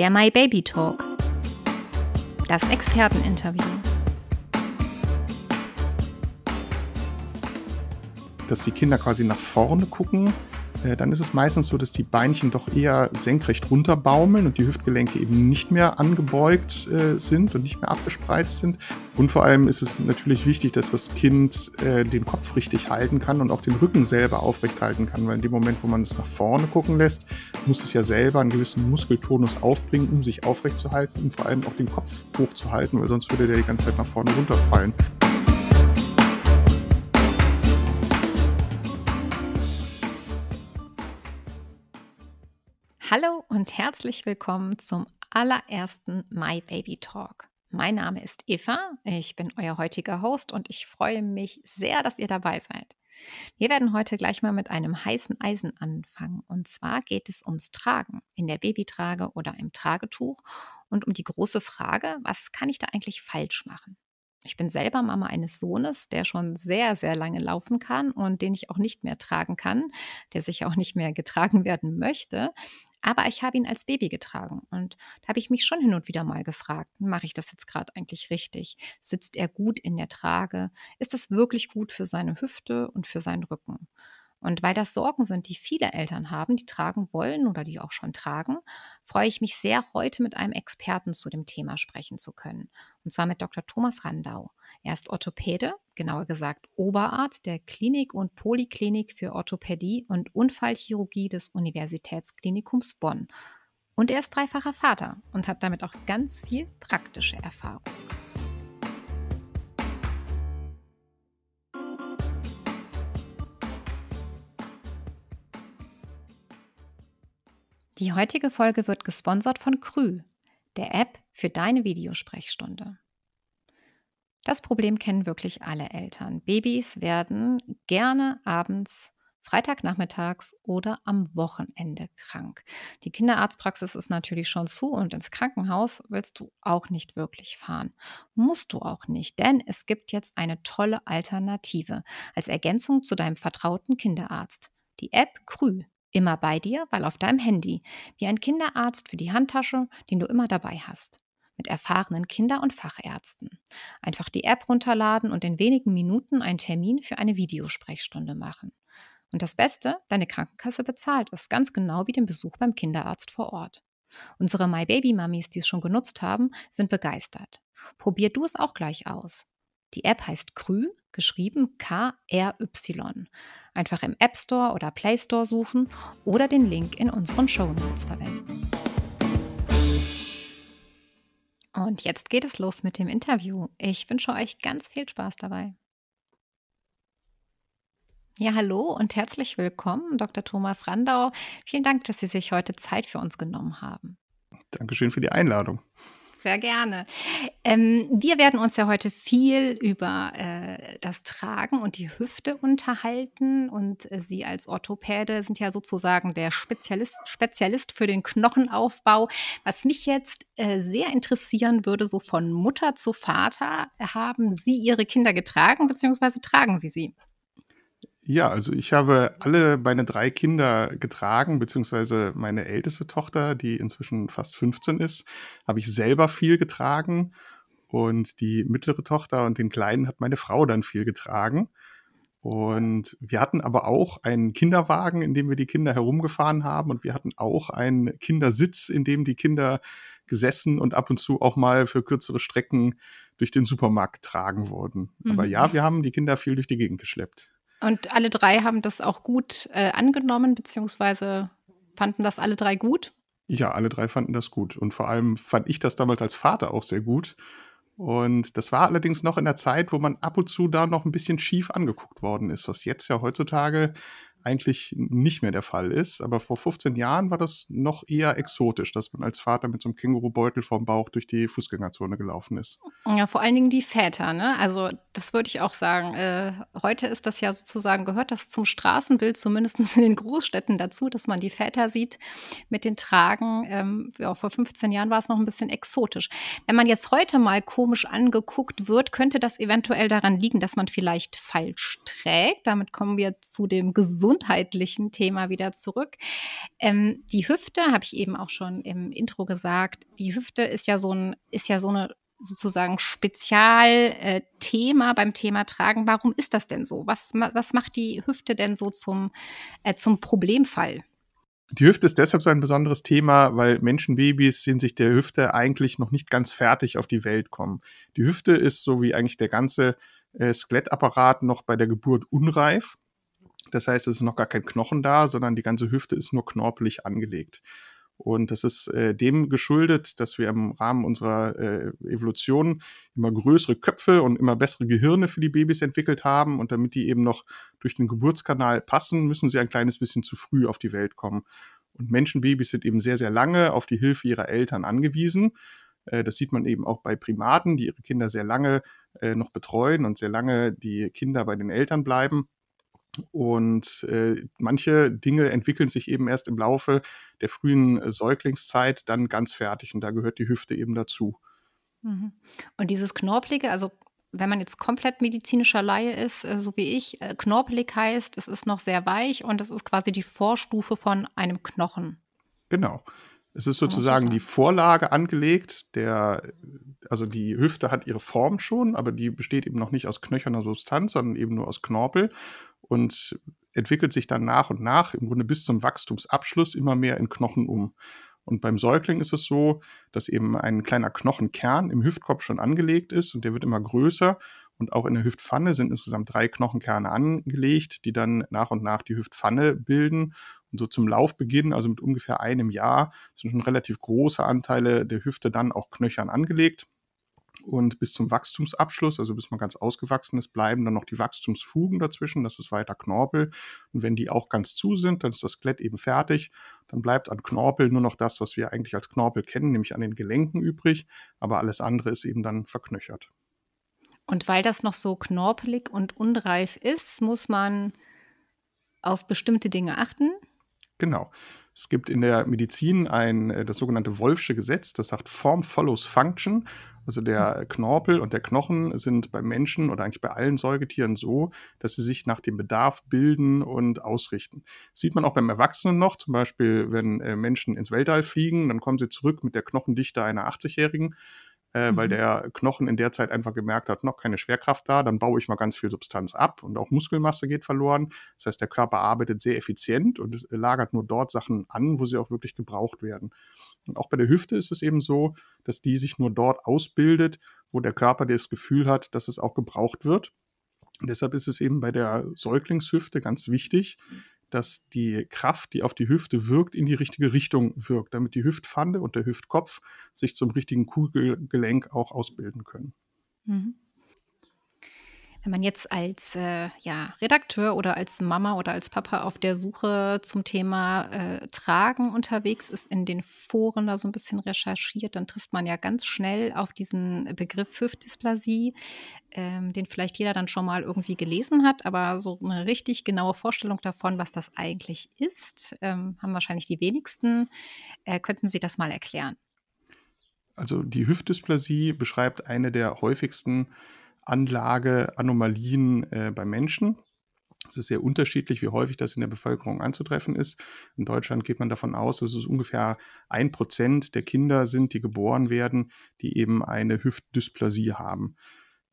Der My Baby Talk. Das Experteninterview. Dass die Kinder quasi nach vorne gucken dann ist es meistens so, dass die Beinchen doch eher senkrecht runterbaumeln und die Hüftgelenke eben nicht mehr angebeugt äh, sind und nicht mehr abgespreizt sind. Und vor allem ist es natürlich wichtig, dass das Kind äh, den Kopf richtig halten kann und auch den Rücken selber aufrecht halten kann, weil in dem Moment, wo man es nach vorne gucken lässt, muss es ja selber einen gewissen Muskeltonus aufbringen, um sich aufrecht zu halten und vor allem auch den Kopf hochzuhalten, weil sonst würde der die ganze Zeit nach vorne runterfallen. Hallo und herzlich willkommen zum allerersten My Baby Talk. Mein Name ist Eva, ich bin euer heutiger Host und ich freue mich sehr, dass ihr dabei seid. Wir werden heute gleich mal mit einem heißen Eisen anfangen. Und zwar geht es ums Tragen in der Babytrage oder im Tragetuch und um die große Frage, was kann ich da eigentlich falsch machen? Ich bin selber Mama eines Sohnes, der schon sehr, sehr lange laufen kann und den ich auch nicht mehr tragen kann, der sich auch nicht mehr getragen werden möchte. Aber ich habe ihn als Baby getragen und da habe ich mich schon hin und wieder mal gefragt, mache ich das jetzt gerade eigentlich richtig? Sitzt er gut in der Trage? Ist das wirklich gut für seine Hüfte und für seinen Rücken? Und weil das Sorgen sind, die viele Eltern haben, die tragen wollen oder die auch schon tragen, freue ich mich sehr, heute mit einem Experten zu dem Thema sprechen zu können. Und zwar mit Dr. Thomas Randau. Er ist Orthopäde, genauer gesagt Oberarzt der Klinik und Poliklinik für Orthopädie und Unfallchirurgie des Universitätsklinikums Bonn. Und er ist dreifacher Vater und hat damit auch ganz viel praktische Erfahrung. Die heutige Folge wird gesponsert von Krü, der App für deine Videosprechstunde. Das Problem kennen wirklich alle Eltern. Babys werden gerne abends, Freitagnachmittags oder am Wochenende krank. Die Kinderarztpraxis ist natürlich schon zu und ins Krankenhaus willst du auch nicht wirklich fahren. Musst du auch nicht, denn es gibt jetzt eine tolle Alternative als Ergänzung zu deinem vertrauten Kinderarzt. Die App Krü Immer bei dir, weil auf deinem Handy, wie ein Kinderarzt für die Handtasche, den du immer dabei hast. Mit erfahrenen Kinder- und Fachärzten. Einfach die App runterladen und in wenigen Minuten einen Termin für eine Videosprechstunde machen. Und das Beste, deine Krankenkasse bezahlt es ganz genau wie den Besuch beim Kinderarzt vor Ort. Unsere My Baby Mummies, die es schon genutzt haben, sind begeistert. Probier du es auch gleich aus. Die App heißt Krü, geschrieben K-R-Y. Einfach im App Store oder Play Store suchen oder den Link in unseren Show Notes verwenden. Und jetzt geht es los mit dem Interview. Ich wünsche euch ganz viel Spaß dabei. Ja, hallo und herzlich willkommen, Dr. Thomas Randau. Vielen Dank, dass Sie sich heute Zeit für uns genommen haben. Dankeschön für die Einladung sehr gerne. Ähm, wir werden uns ja heute viel über äh, das Tragen und die Hüfte unterhalten. Und äh, Sie als Orthopäde sind ja sozusagen der Spezialist, Spezialist für den Knochenaufbau. Was mich jetzt äh, sehr interessieren würde, so von Mutter zu Vater, haben Sie Ihre Kinder getragen, beziehungsweise tragen Sie sie? Ja, also ich habe alle meine drei Kinder getragen, beziehungsweise meine älteste Tochter, die inzwischen fast 15 ist, habe ich selber viel getragen. Und die mittlere Tochter und den Kleinen hat meine Frau dann viel getragen. Und wir hatten aber auch einen Kinderwagen, in dem wir die Kinder herumgefahren haben. Und wir hatten auch einen Kindersitz, in dem die Kinder gesessen und ab und zu auch mal für kürzere Strecken durch den Supermarkt tragen wurden. Mhm. Aber ja, wir haben die Kinder viel durch die Gegend geschleppt. Und alle drei haben das auch gut äh, angenommen, beziehungsweise fanden das alle drei gut? Ja, alle drei fanden das gut. Und vor allem fand ich das damals als Vater auch sehr gut. Und das war allerdings noch in der Zeit, wo man ab und zu da noch ein bisschen schief angeguckt worden ist, was jetzt ja heutzutage eigentlich nicht mehr der Fall ist. Aber vor 15 Jahren war das noch eher exotisch, dass man als Vater mit so einem Kängurubeutel vorm Bauch durch die Fußgängerzone gelaufen ist. Ja, vor allen Dingen die Väter, ne? Also das würde ich auch sagen. Äh, heute ist das ja sozusagen, gehört das zum Straßenbild, zumindest in den Großstädten dazu, dass man die Väter sieht mit den Tragen. Ähm, ja, vor 15 Jahren war es noch ein bisschen exotisch. Wenn man jetzt heute mal komisch angeguckt wird, könnte das eventuell daran liegen, dass man vielleicht falsch trägt. Damit kommen wir zu dem gesunden gesundheitlichen Thema wieder zurück. Ähm, die Hüfte, habe ich eben auch schon im Intro gesagt, die Hüfte ist ja so ein, ist ja so eine sozusagen Spezialthema äh, beim Thema Tragen. Warum ist das denn so? Was, was macht die Hüfte denn so zum, äh, zum Problemfall? Die Hüfte ist deshalb so ein besonderes Thema, weil Menschenbabys sich der Hüfte eigentlich noch nicht ganz fertig auf die Welt kommen. Die Hüfte ist so wie eigentlich der ganze äh, Skelettapparat noch bei der Geburt unreif. Das heißt, es ist noch gar kein Knochen da, sondern die ganze Hüfte ist nur knorpelig angelegt. Und das ist äh, dem geschuldet, dass wir im Rahmen unserer äh, Evolution immer größere Köpfe und immer bessere Gehirne für die Babys entwickelt haben. Und damit die eben noch durch den Geburtskanal passen, müssen sie ein kleines bisschen zu früh auf die Welt kommen. Und Menschenbabys sind eben sehr, sehr lange auf die Hilfe ihrer Eltern angewiesen. Äh, das sieht man eben auch bei Primaten, die ihre Kinder sehr lange äh, noch betreuen und sehr lange die Kinder bei den Eltern bleiben. Und äh, manche Dinge entwickeln sich eben erst im Laufe der frühen äh, Säuglingszeit dann ganz fertig. Und da gehört die Hüfte eben dazu. Mhm. Und dieses Knorpelige, also wenn man jetzt komplett medizinischer Laie ist, äh, so wie ich, äh, knorpelig heißt, es ist noch sehr weich und es ist quasi die Vorstufe von einem Knochen. Genau. Es ist sozusagen die Vorlage angelegt. Der, also die Hüfte hat ihre Form schon, aber die besteht eben noch nicht aus knöcherner Substanz, sondern eben nur aus Knorpel und entwickelt sich dann nach und nach, im Grunde bis zum Wachstumsabschluss, immer mehr in Knochen um. Und beim Säugling ist es so, dass eben ein kleiner Knochenkern im Hüftkopf schon angelegt ist und der wird immer größer. Und auch in der Hüftpfanne sind insgesamt drei Knochenkerne angelegt, die dann nach und nach die Hüftpfanne bilden. Und so zum Laufbeginn, also mit ungefähr einem Jahr, sind schon relativ große Anteile der Hüfte dann auch knöchern angelegt. Und bis zum Wachstumsabschluss, also bis man ganz ausgewachsen ist, bleiben dann noch die Wachstumsfugen dazwischen. Das ist weiter Knorpel. Und wenn die auch ganz zu sind, dann ist das Skelett eben fertig. Dann bleibt an Knorpel nur noch das, was wir eigentlich als Knorpel kennen, nämlich an den Gelenken übrig. Aber alles andere ist eben dann verknöchert. Und weil das noch so knorpelig und unreif ist, muss man auf bestimmte Dinge achten. Genau. Es gibt in der Medizin ein, äh, das sogenannte Wolfsche Gesetz, das sagt Form follows Function. Also der Knorpel und der Knochen sind beim Menschen oder eigentlich bei allen Säugetieren so, dass sie sich nach dem Bedarf bilden und ausrichten. Das sieht man auch beim Erwachsenen noch, zum Beispiel, wenn äh, Menschen ins Weltall fliegen, dann kommen sie zurück mit der Knochendichte einer 80-Jährigen äh, mhm. weil der Knochen in der Zeit einfach gemerkt hat, noch keine Schwerkraft da, dann baue ich mal ganz viel Substanz ab und auch Muskelmasse geht verloren. Das heißt, der Körper arbeitet sehr effizient und lagert nur dort Sachen an, wo sie auch wirklich gebraucht werden. Und auch bei der Hüfte ist es eben so, dass die sich nur dort ausbildet, wo der Körper das Gefühl hat, dass es auch gebraucht wird. Und deshalb ist es eben bei der Säuglingshüfte ganz wichtig, dass die Kraft, die auf die Hüfte wirkt, in die richtige Richtung wirkt, damit die Hüftpfanne und der Hüftkopf sich zum richtigen Kugelgelenk auch ausbilden können. Mhm. Wenn man jetzt als äh, ja, Redakteur oder als Mama oder als Papa auf der Suche zum Thema äh, Tragen unterwegs ist, in den Foren da so ein bisschen recherchiert, dann trifft man ja ganz schnell auf diesen Begriff Hüftdysplasie, ähm, den vielleicht jeder dann schon mal irgendwie gelesen hat, aber so eine richtig genaue Vorstellung davon, was das eigentlich ist, ähm, haben wahrscheinlich die wenigsten. Äh, könnten Sie das mal erklären? Also die Hüftdysplasie beschreibt eine der häufigsten Anlage, Anomalien äh, bei Menschen. Es ist sehr unterschiedlich, wie häufig das in der Bevölkerung anzutreffen ist. In Deutschland geht man davon aus, dass es ungefähr ein Prozent der Kinder sind, die geboren werden, die eben eine Hüftdysplasie haben.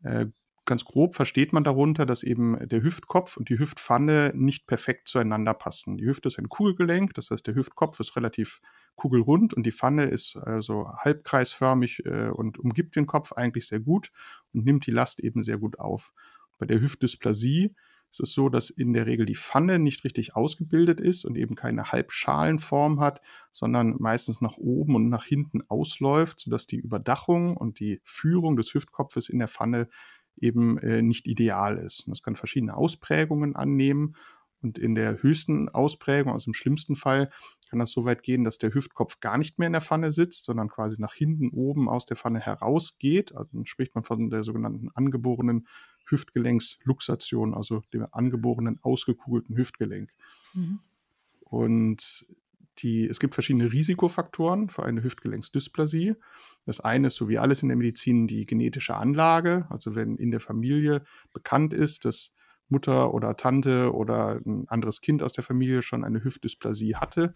Äh, ganz grob versteht man darunter, dass eben der Hüftkopf und die Hüftpfanne nicht perfekt zueinander passen. Die Hüfte ist ein Kugelgelenk, das heißt, der Hüftkopf ist relativ kugelrund und die Pfanne ist also halbkreisförmig äh, und umgibt den Kopf eigentlich sehr gut und nimmt die Last eben sehr gut auf. Bei der Hüftdysplasie ist es so, dass in der Regel die Pfanne nicht richtig ausgebildet ist und eben keine Halbschalenform hat, sondern meistens nach oben und nach hinten ausläuft, sodass die Überdachung und die Führung des Hüftkopfes in der Pfanne eben äh, nicht ideal ist. Und das kann verschiedene Ausprägungen annehmen. Und in der höchsten Ausprägung, also im schlimmsten Fall, kann das so weit gehen, dass der Hüftkopf gar nicht mehr in der Pfanne sitzt, sondern quasi nach hinten oben aus der Pfanne herausgeht. Also dann spricht man von der sogenannten angeborenen Hüftgelenksluxation, also dem angeborenen ausgekugelten Hüftgelenk. Mhm. Und die, es gibt verschiedene Risikofaktoren für eine Hüftgelenksdysplasie. Das eine ist, so wie alles in der Medizin, die genetische Anlage. Also wenn in der Familie bekannt ist, dass Mutter oder Tante oder ein anderes Kind aus der Familie schon eine Hüftdysplasie hatte,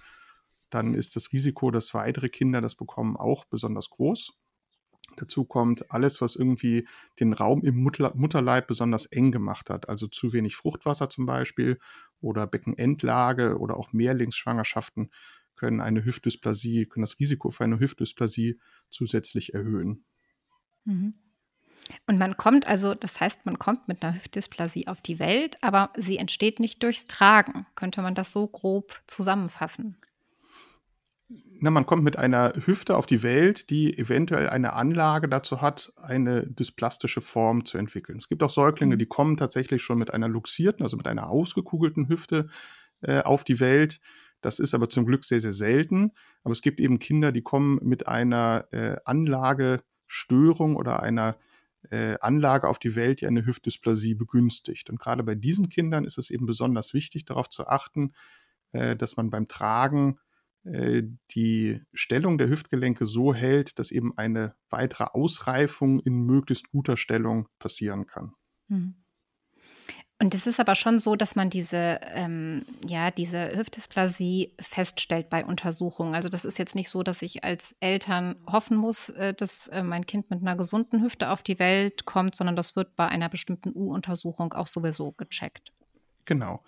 dann ist das Risiko, dass weitere Kinder das bekommen, auch besonders groß. Dazu kommt alles, was irgendwie den Raum im Mutter Mutterleib besonders eng gemacht hat, also zu wenig Fruchtwasser zum Beispiel oder Beckenendlage oder auch Mehrlingsschwangerschaften können eine Hüftdysplasie, können das Risiko für eine Hüftdysplasie zusätzlich erhöhen. Mhm. Und man kommt also, das heißt, man kommt mit einer Hüftdysplasie auf die Welt, aber sie entsteht nicht durchs Tragen. Könnte man das so grob zusammenfassen? Na, man kommt mit einer Hüfte auf die Welt, die eventuell eine Anlage dazu hat, eine dysplastische Form zu entwickeln. Es gibt auch Säuglinge, mhm. die kommen tatsächlich schon mit einer luxierten, also mit einer ausgekugelten Hüfte äh, auf die Welt. Das ist aber zum Glück sehr, sehr selten. Aber es gibt eben Kinder, die kommen mit einer äh, Anlagestörung oder einer äh, Anlage auf die Welt, die eine Hüftdysplasie begünstigt. Und gerade bei diesen Kindern ist es eben besonders wichtig, darauf zu achten, äh, dass man beim Tragen die Stellung der Hüftgelenke so hält, dass eben eine weitere Ausreifung in möglichst guter Stellung passieren kann. Mhm. Und es ist aber schon so, dass man diese, ähm, ja, diese Hüftdysplasie feststellt bei Untersuchungen. Also das ist jetzt nicht so, dass ich als Eltern hoffen muss, äh, dass äh, mein Kind mit einer gesunden Hüfte auf die Welt kommt, sondern das wird bei einer bestimmten U-Untersuchung auch sowieso gecheckt. Genau.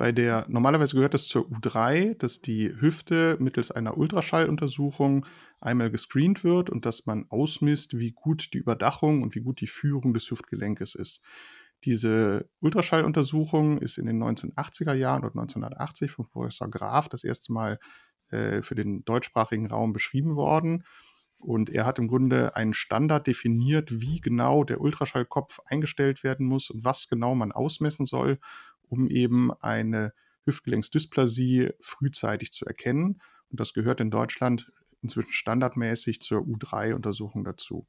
Bei der, normalerweise gehört es zur U3, dass die Hüfte mittels einer Ultraschalluntersuchung einmal gescreent wird und dass man ausmisst, wie gut die Überdachung und wie gut die Führung des Hüftgelenkes ist. Diese Ultraschalluntersuchung ist in den 1980er Jahren oder 1980 von Professor Graf das erste Mal äh, für den deutschsprachigen Raum beschrieben worden. Und er hat im Grunde einen Standard definiert, wie genau der Ultraschallkopf eingestellt werden muss und was genau man ausmessen soll, um eben eine Hüftgelenksdysplasie frühzeitig zu erkennen. Und das gehört in Deutschland inzwischen standardmäßig zur U3-Untersuchung dazu.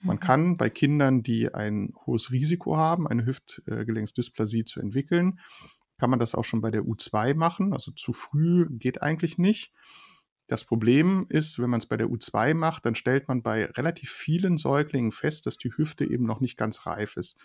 Man mhm. kann bei Kindern, die ein hohes Risiko haben, eine Hüftgelenksdysplasie zu entwickeln, kann man das auch schon bei der U2 machen. Also zu früh geht eigentlich nicht. Das Problem ist, wenn man es bei der U2 macht, dann stellt man bei relativ vielen Säuglingen fest, dass die Hüfte eben noch nicht ganz reif ist.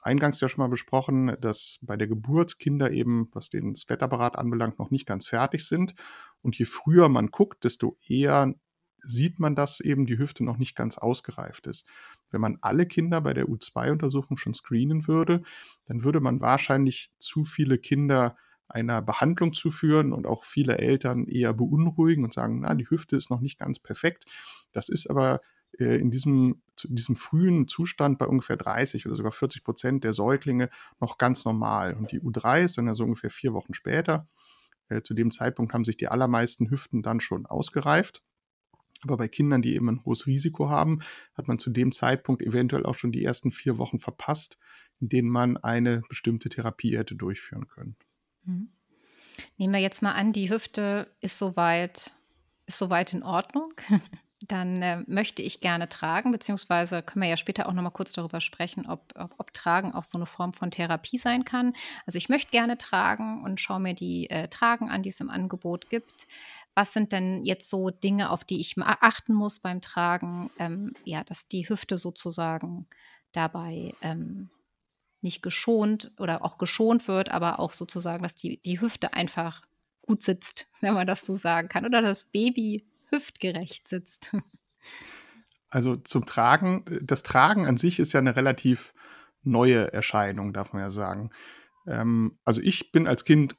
Eingangs ja schon mal besprochen, dass bei der Geburt Kinder eben, was den Skelettapparat anbelangt, noch nicht ganz fertig sind. Und je früher man guckt, desto eher sieht man, dass eben die Hüfte noch nicht ganz ausgereift ist. Wenn man alle Kinder bei der U2-Untersuchung schon screenen würde, dann würde man wahrscheinlich zu viele Kinder einer Behandlung zuführen und auch viele Eltern eher beunruhigen und sagen, na, die Hüfte ist noch nicht ganz perfekt. Das ist aber äh, in diesem, in diesem frühen Zustand bei ungefähr 30 oder sogar 40 Prozent der Säuglinge noch ganz normal. Und die U3 ist dann ja so ungefähr vier Wochen später. Äh, zu dem Zeitpunkt haben sich die allermeisten Hüften dann schon ausgereift. Aber bei Kindern, die eben ein hohes Risiko haben, hat man zu dem Zeitpunkt eventuell auch schon die ersten vier Wochen verpasst, in denen man eine bestimmte Therapie hätte durchführen können. Mhm. Nehmen wir jetzt mal an, die Hüfte ist soweit, ist soweit in Ordnung. Dann äh, möchte ich gerne tragen, beziehungsweise können wir ja später auch noch mal kurz darüber sprechen, ob, ob, ob, Tragen auch so eine Form von Therapie sein kann. Also ich möchte gerne tragen und schaue mir die äh, Tragen an, die es im Angebot gibt. Was sind denn jetzt so Dinge, auf die ich achten muss beim Tragen, ähm, ja, dass die Hüfte sozusagen dabei ähm, nicht geschont oder auch geschont wird, aber auch sozusagen, dass die, die Hüfte einfach gut sitzt, wenn man das so sagen kann, oder das Baby hüftgerecht sitzt. Also zum Tragen, das Tragen an sich ist ja eine relativ neue Erscheinung, darf man ja sagen. Ähm, also ich bin als Kind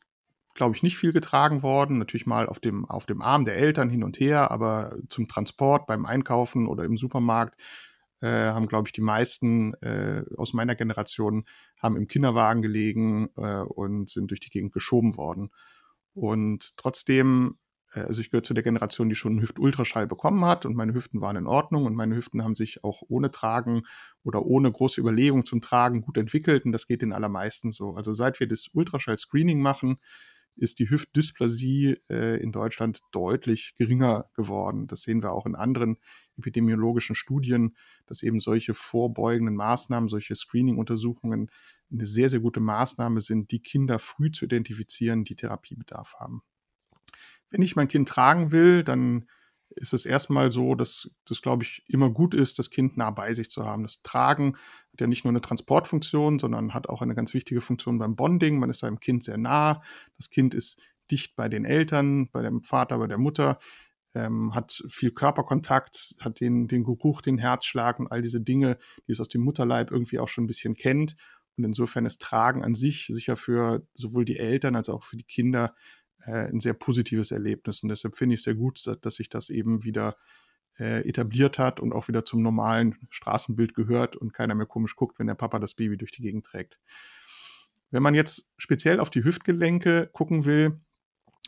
glaube ich, nicht viel getragen worden. Natürlich mal auf dem, auf dem Arm der Eltern hin und her, aber zum Transport, beim Einkaufen oder im Supermarkt äh, haben, glaube ich, die meisten äh, aus meiner Generation haben im Kinderwagen gelegen äh, und sind durch die Gegend geschoben worden. Und trotzdem, äh, also ich gehöre zu der Generation, die schon einen Hüftultraschall bekommen hat und meine Hüften waren in Ordnung und meine Hüften haben sich auch ohne Tragen oder ohne große Überlegung zum Tragen gut entwickelt und das geht den allermeisten so. Also seit wir das Ultraschall-Screening machen, ist die Hüftdysplasie äh, in Deutschland deutlich geringer geworden. Das sehen wir auch in anderen epidemiologischen Studien, dass eben solche vorbeugenden Maßnahmen, solche Screening-Untersuchungen eine sehr, sehr gute Maßnahme sind, die Kinder früh zu identifizieren, die Therapiebedarf haben. Wenn ich mein Kind tragen will, dann ist es erstmal so, dass das, glaube ich, immer gut ist, das Kind nah bei sich zu haben. Das Tragen hat ja nicht nur eine Transportfunktion, sondern hat auch eine ganz wichtige Funktion beim Bonding. Man ist seinem Kind sehr nah. Das Kind ist dicht bei den Eltern, bei dem Vater, bei der Mutter, ähm, hat viel Körperkontakt, hat den, den Geruch, den Herzschlag und all diese Dinge, die es aus dem Mutterleib irgendwie auch schon ein bisschen kennt. Und insofern ist Tragen an sich sicher für sowohl die Eltern als auch für die Kinder äh, ein sehr positives Erlebnis. Und deshalb finde ich es sehr gut, dass sich das eben wieder äh, etabliert hat und auch wieder zum normalen Straßenbild gehört und keiner mehr komisch guckt, wenn der Papa das Baby durch die Gegend trägt. Wenn man jetzt speziell auf die Hüftgelenke gucken will,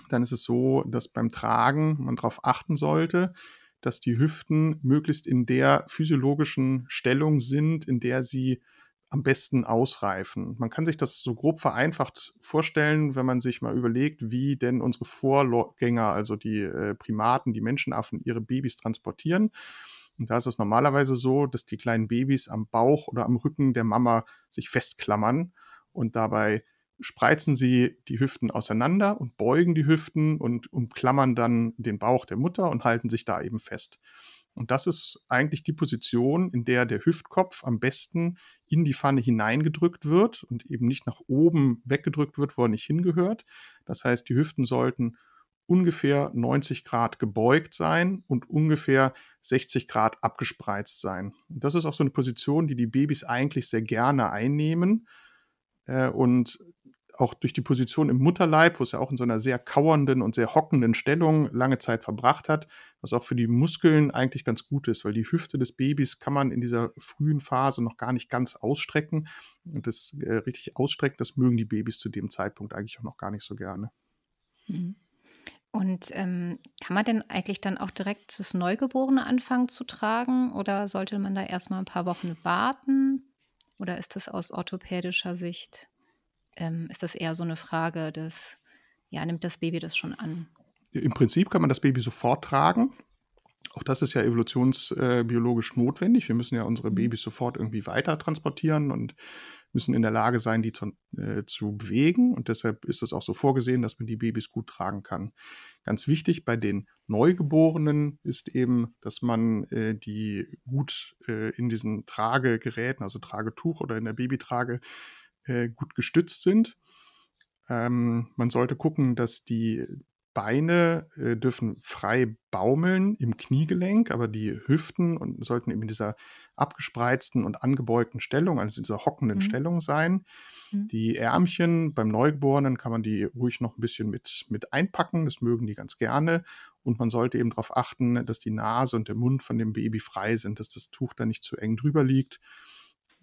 dann ist es so, dass beim Tragen man darauf achten sollte, dass die Hüften möglichst in der physiologischen Stellung sind, in der sie am besten ausreifen. Man kann sich das so grob vereinfacht vorstellen, wenn man sich mal überlegt, wie denn unsere Vorgänger, also die äh, Primaten, die Menschenaffen, ihre Babys transportieren. Und da ist es normalerweise so, dass die kleinen Babys am Bauch oder am Rücken der Mama sich festklammern und dabei spreizen sie die Hüften auseinander und beugen die Hüften und umklammern dann den Bauch der Mutter und halten sich da eben fest. Und das ist eigentlich die Position, in der der Hüftkopf am besten in die Pfanne hineingedrückt wird und eben nicht nach oben weggedrückt wird, wo er nicht hingehört. Das heißt, die Hüften sollten ungefähr 90 Grad gebeugt sein und ungefähr 60 Grad abgespreizt sein. Und das ist auch so eine Position, die die Babys eigentlich sehr gerne einnehmen. Äh, und auch durch die Position im Mutterleib, wo es ja auch in so einer sehr kauernden und sehr hockenden Stellung lange Zeit verbracht hat, was auch für die Muskeln eigentlich ganz gut ist, weil die Hüfte des Babys kann man in dieser frühen Phase noch gar nicht ganz ausstrecken. Und das äh, richtig ausstrecken, das mögen die Babys zu dem Zeitpunkt eigentlich auch noch gar nicht so gerne. Mhm. Und ähm, kann man denn eigentlich dann auch direkt das Neugeborene anfangen zu tragen oder sollte man da erstmal ein paar Wochen warten? Oder ist das aus orthopädischer Sicht ähm, ist das eher so eine Frage des, ja, nimmt das Baby das schon an? Im Prinzip kann man das Baby sofort tragen. Auch das ist ja evolutionsbiologisch äh, notwendig. Wir müssen ja unsere mhm. Babys sofort irgendwie weiter transportieren und müssen in der Lage sein, die zu, äh, zu bewegen. Und deshalb ist es auch so vorgesehen, dass man die Babys gut tragen kann. Ganz wichtig bei den Neugeborenen ist eben, dass man äh, die gut äh, in diesen Tragegeräten, also Tragetuch oder in der Babytrage, äh, gut gestützt sind. Ähm, man sollte gucken, dass die Beine äh, dürfen frei baumeln im Kniegelenk, aber die Hüften und sollten eben in dieser abgespreizten und angebeugten Stellung, also in dieser hockenden mhm. Stellung sein. Mhm. Die Ärmchen beim Neugeborenen kann man die ruhig noch ein bisschen mit, mit einpacken, das mögen die ganz gerne. Und man sollte eben darauf achten, dass die Nase und der Mund von dem Baby frei sind, dass das Tuch da nicht zu eng drüber liegt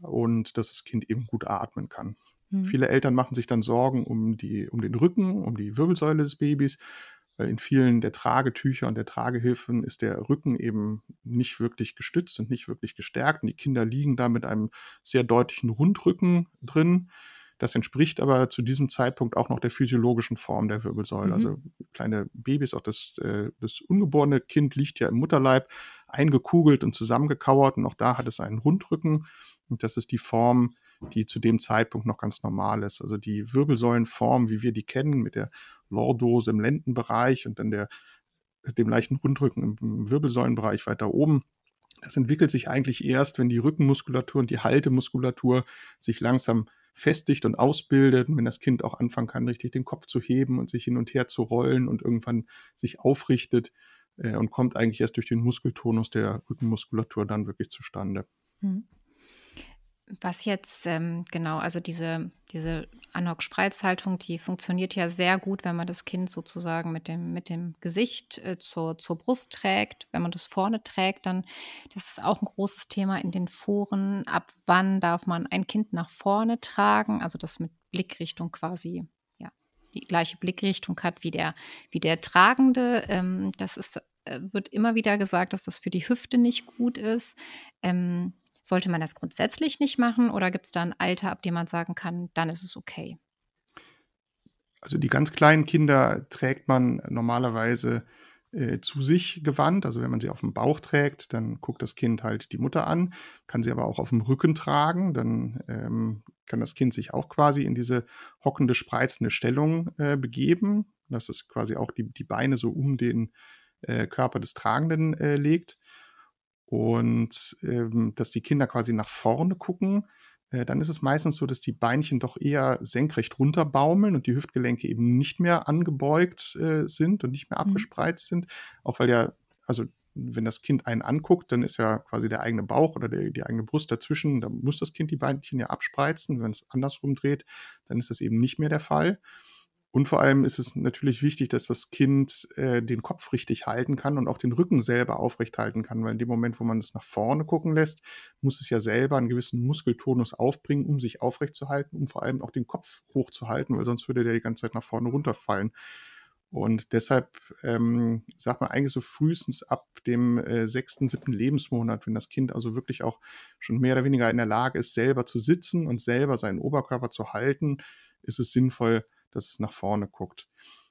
und dass das Kind eben gut atmen kann. Mhm. Viele Eltern machen sich dann Sorgen um, die, um den Rücken, um die Wirbelsäule des Babys, weil in vielen der Tragetücher und der Tragehilfen ist der Rücken eben nicht wirklich gestützt und nicht wirklich gestärkt. Und die Kinder liegen da mit einem sehr deutlichen Rundrücken drin. Das entspricht aber zu diesem Zeitpunkt auch noch der physiologischen Form der Wirbelsäule. Mhm. Also kleine Babys, auch das, äh, das ungeborene Kind liegt ja im Mutterleib eingekugelt und zusammengekauert und auch da hat es einen Rundrücken. Und das ist die Form, die zu dem Zeitpunkt noch ganz normal ist. Also die Wirbelsäulenform, wie wir die kennen, mit der Lordose im Lendenbereich und dann der, dem leichten Rundrücken im Wirbelsäulenbereich weiter oben. Das entwickelt sich eigentlich erst, wenn die Rückenmuskulatur und die Haltemuskulatur sich langsam festigt und ausbildet und wenn das Kind auch anfangen kann, richtig den Kopf zu heben und sich hin und her zu rollen und irgendwann sich aufrichtet äh, und kommt eigentlich erst durch den Muskeltonus der Rückenmuskulatur dann wirklich zustande. Mhm. Was jetzt, ähm, genau, also diese, diese Anok-Spreizhaltung, die funktioniert ja sehr gut, wenn man das Kind sozusagen mit dem, mit dem Gesicht äh, zur, zur Brust trägt. Wenn man das vorne trägt, dann, das ist auch ein großes Thema in den Foren. Ab wann darf man ein Kind nach vorne tragen? Also das mit Blickrichtung quasi, ja, die gleiche Blickrichtung hat wie der, wie der Tragende. Ähm, das ist, äh, wird immer wieder gesagt, dass das für die Hüfte nicht gut ist. Ähm, sollte man das grundsätzlich nicht machen oder gibt es da ein Alter, ab dem man sagen kann, dann ist es okay? Also die ganz kleinen Kinder trägt man normalerweise äh, zu sich gewandt. Also wenn man sie auf dem Bauch trägt, dann guckt das Kind halt die Mutter an, kann sie aber auch auf dem Rücken tragen. Dann ähm, kann das Kind sich auch quasi in diese hockende, spreizende Stellung äh, begeben. Das ist quasi auch die, die Beine so um den äh, Körper des Tragenden äh, legt und ähm, dass die Kinder quasi nach vorne gucken, äh, dann ist es meistens so, dass die Beinchen doch eher senkrecht runterbaumeln und die Hüftgelenke eben nicht mehr angebeugt äh, sind und nicht mehr mhm. abgespreizt sind. Auch weil ja, also wenn das Kind einen anguckt, dann ist ja quasi der eigene Bauch oder der, die eigene Brust dazwischen. Da muss das Kind die Beinchen ja abspreizen. Wenn es andersrum dreht, dann ist das eben nicht mehr der Fall. Und vor allem ist es natürlich wichtig, dass das Kind äh, den Kopf richtig halten kann und auch den Rücken selber aufrecht halten kann, weil in dem Moment, wo man es nach vorne gucken lässt, muss es ja selber einen gewissen Muskeltonus aufbringen, um sich aufrecht zu halten, um vor allem auch den Kopf hochzuhalten, weil sonst würde der die ganze Zeit nach vorne runterfallen. Und deshalb ähm, sagt man eigentlich so frühestens ab dem äh, sechsten, siebten Lebensmonat, wenn das Kind also wirklich auch schon mehr oder weniger in der Lage ist, selber zu sitzen und selber seinen Oberkörper zu halten, ist es sinnvoll, dass es nach vorne guckt.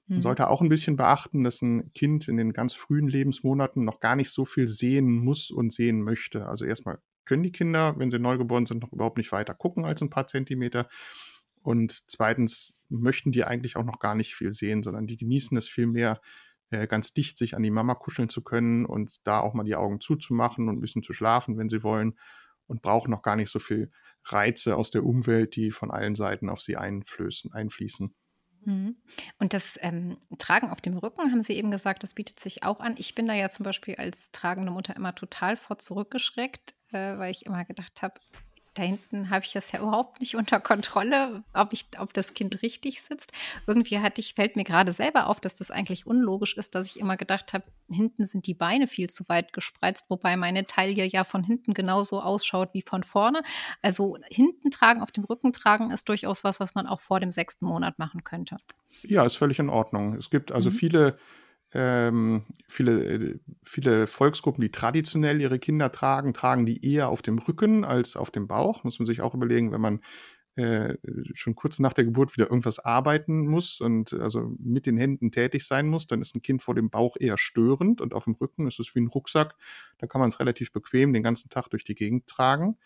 Man mhm. sollte auch ein bisschen beachten, dass ein Kind in den ganz frühen Lebensmonaten noch gar nicht so viel sehen muss und sehen möchte. Also erstmal können die Kinder, wenn sie neugeboren sind, noch überhaupt nicht weiter gucken als ein paar Zentimeter. Und zweitens möchten die eigentlich auch noch gar nicht viel sehen, sondern die genießen es viel mehr, äh, ganz dicht sich an die Mama kuscheln zu können und da auch mal die Augen zuzumachen und ein bisschen zu schlafen, wenn sie wollen. Und brauchen noch gar nicht so viel Reize aus der Umwelt, die von allen Seiten auf sie einflößen, einfließen. Mhm. Und das ähm, Tragen auf dem Rücken, haben Sie eben gesagt, das bietet sich auch an. Ich bin da ja zum Beispiel als tragende Mutter immer total vor zurückgeschreckt, äh, weil ich immer gedacht habe, da hinten habe ich das ja überhaupt nicht unter Kontrolle, ob, ich, ob das Kind richtig sitzt. Irgendwie hatte ich, fällt mir gerade selber auf, dass das eigentlich unlogisch ist, dass ich immer gedacht habe, hinten sind die Beine viel zu weit gespreizt, wobei meine Taille ja von hinten genauso ausschaut wie von vorne. Also hinten tragen, auf dem Rücken tragen ist durchaus was, was man auch vor dem sechsten Monat machen könnte. Ja, ist völlig in Ordnung. Es gibt also mhm. viele ähm, viele, viele Volksgruppen, die traditionell ihre Kinder tragen, tragen die eher auf dem Rücken als auf dem Bauch. Muss man sich auch überlegen, wenn man äh, schon kurz nach der Geburt wieder irgendwas arbeiten muss und also mit den Händen tätig sein muss, dann ist ein Kind vor dem Bauch eher störend und auf dem Rücken ist es wie ein Rucksack. Da kann man es relativ bequem den ganzen Tag durch die Gegend tragen.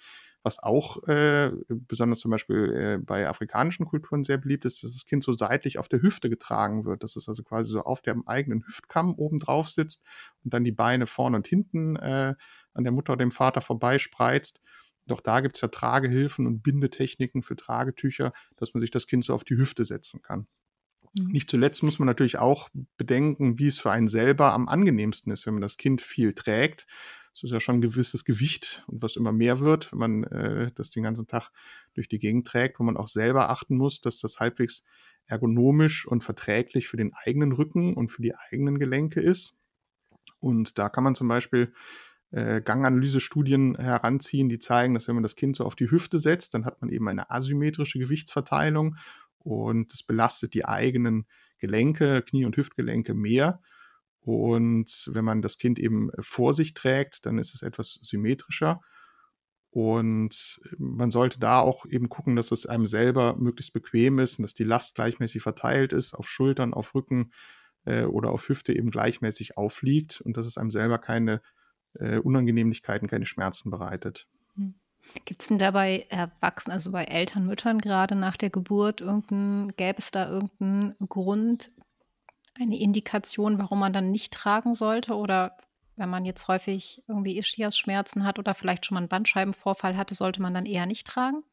Was auch äh, besonders zum Beispiel äh, bei afrikanischen Kulturen sehr beliebt ist, dass das Kind so seitlich auf der Hüfte getragen wird. Dass es also quasi so auf dem eigenen Hüftkamm oben drauf sitzt und dann die Beine vorne und hinten äh, an der Mutter oder dem Vater vorbeispreizt. Doch da gibt es ja Tragehilfen und Bindetechniken für Tragetücher, dass man sich das Kind so auf die Hüfte setzen kann. Mhm. Nicht zuletzt muss man natürlich auch bedenken, wie es für einen selber am angenehmsten ist, wenn man das Kind viel trägt es ist ja schon ein gewisses Gewicht und was immer mehr wird, wenn man äh, das den ganzen Tag durch die Gegend trägt, wo man auch selber achten muss, dass das halbwegs ergonomisch und verträglich für den eigenen Rücken und für die eigenen Gelenke ist. Und da kann man zum Beispiel äh, Ganganalysestudien heranziehen, die zeigen, dass wenn man das Kind so auf die Hüfte setzt, dann hat man eben eine asymmetrische Gewichtsverteilung und das belastet die eigenen Gelenke, Knie- und Hüftgelenke mehr. Und wenn man das Kind eben vor sich trägt, dann ist es etwas symmetrischer. Und man sollte da auch eben gucken, dass es einem selber möglichst bequem ist und dass die Last gleichmäßig verteilt ist, auf Schultern, auf Rücken äh, oder auf Hüfte eben gleichmäßig aufliegt und dass es einem selber keine äh, Unangenehmlichkeiten, keine Schmerzen bereitet. Hm. Gibt es denn dabei Erwachsenen, also bei Eltern, Müttern gerade nach der Geburt, irgendein, gäbe es da irgendeinen Grund, eine Indikation, warum man dann nicht tragen sollte? Oder wenn man jetzt häufig irgendwie Ischias-Schmerzen hat oder vielleicht schon mal einen Bandscheibenvorfall hatte, sollte man dann eher nicht tragen?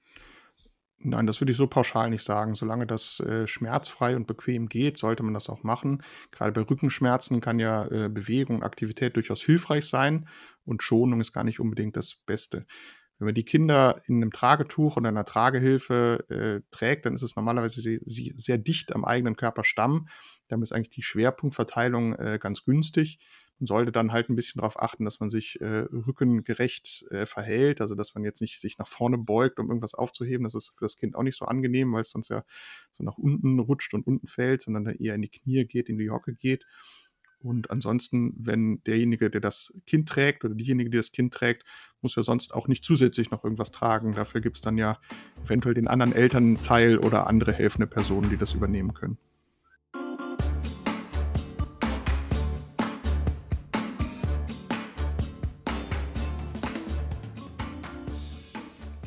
Nein, das würde ich so pauschal nicht sagen. Solange das äh, schmerzfrei und bequem geht, sollte man das auch machen. Gerade bei Rückenschmerzen kann ja äh, Bewegung, Aktivität durchaus hilfreich sein und Schonung ist gar nicht unbedingt das Beste. Wenn man die Kinder in einem Tragetuch oder einer Tragehilfe äh, trägt, dann ist es normalerweise sehr dicht am eigenen Körperstamm. Damit ist eigentlich die Schwerpunktverteilung äh, ganz günstig. Man sollte dann halt ein bisschen darauf achten, dass man sich äh, rückengerecht äh, verhält, also dass man jetzt nicht sich nach vorne beugt, um irgendwas aufzuheben. Das ist für das Kind auch nicht so angenehm, weil es sonst ja so nach unten rutscht und unten fällt, sondern eher in die Knie geht, in die Hocke geht. Und ansonsten, wenn derjenige, der das Kind trägt oder diejenige, die das Kind trägt, muss ja sonst auch nicht zusätzlich noch irgendwas tragen. Dafür gibt es dann ja eventuell den anderen Elternteil oder andere helfende Personen, die das übernehmen können.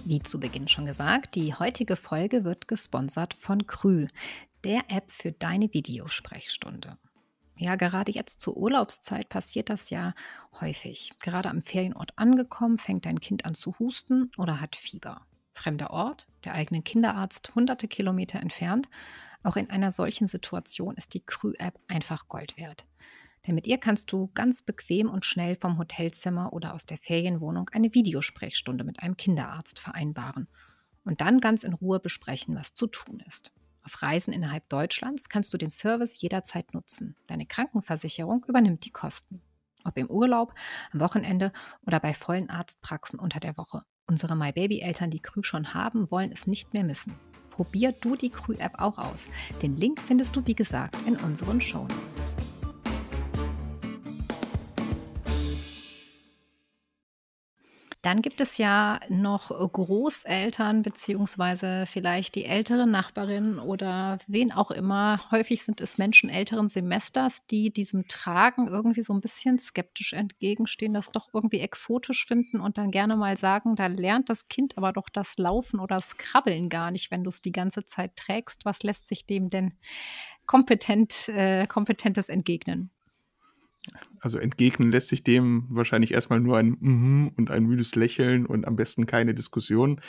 Wie zu Beginn schon gesagt, die heutige Folge wird gesponsert von Krü, der App für deine Videosprechstunde. Ja, gerade jetzt zur Urlaubszeit passiert das ja häufig. Gerade am Ferienort angekommen, fängt dein Kind an zu husten oder hat Fieber. Fremder Ort, der eigene Kinderarzt hunderte Kilometer entfernt. Auch in einer solchen Situation ist die Krü-App einfach Gold wert. Denn mit ihr kannst du ganz bequem und schnell vom Hotelzimmer oder aus der Ferienwohnung eine Videosprechstunde mit einem Kinderarzt vereinbaren und dann ganz in Ruhe besprechen, was zu tun ist. Auf Reisen innerhalb Deutschlands kannst du den Service jederzeit nutzen. Deine Krankenversicherung übernimmt die Kosten. Ob im Urlaub, am Wochenende oder bei vollen Arztpraxen unter der Woche. Unsere MyBaby-Eltern, die Krü schon haben, wollen es nicht mehr missen. Probier du die Krü-App auch aus. Den Link findest du, wie gesagt, in unseren Show Notes. Dann gibt es ja noch Großeltern beziehungsweise vielleicht die ältere Nachbarin oder wen auch immer. Häufig sind es Menschen älteren Semesters, die diesem Tragen irgendwie so ein bisschen skeptisch entgegenstehen, das doch irgendwie exotisch finden und dann gerne mal sagen, da lernt das Kind aber doch das Laufen oder das Krabbeln gar nicht, wenn du es die ganze Zeit trägst. Was lässt sich dem denn kompetent, äh, kompetentes entgegnen? Also entgegnen lässt sich dem wahrscheinlich erstmal nur ein Mhm und ein müdes Lächeln und am besten keine Diskussion.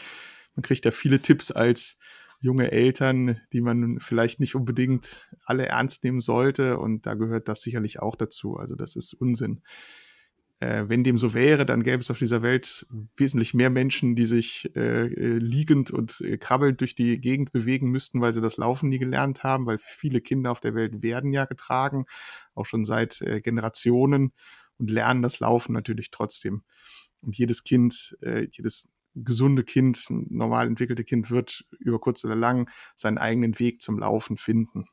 Man kriegt da viele Tipps als junge Eltern, die man vielleicht nicht unbedingt alle ernst nehmen sollte und da gehört das sicherlich auch dazu. Also das ist Unsinn. Äh, wenn dem so wäre, dann gäbe es auf dieser Welt wesentlich mehr Menschen, die sich äh, äh, liegend und äh, krabbelnd durch die Gegend bewegen müssten, weil sie das Laufen nie gelernt haben, weil viele Kinder auf der Welt werden ja getragen, auch schon seit äh, Generationen und lernen das Laufen natürlich trotzdem. Und jedes Kind, äh, jedes gesunde Kind, normal entwickelte Kind wird über kurz oder lang seinen eigenen Weg zum Laufen finden.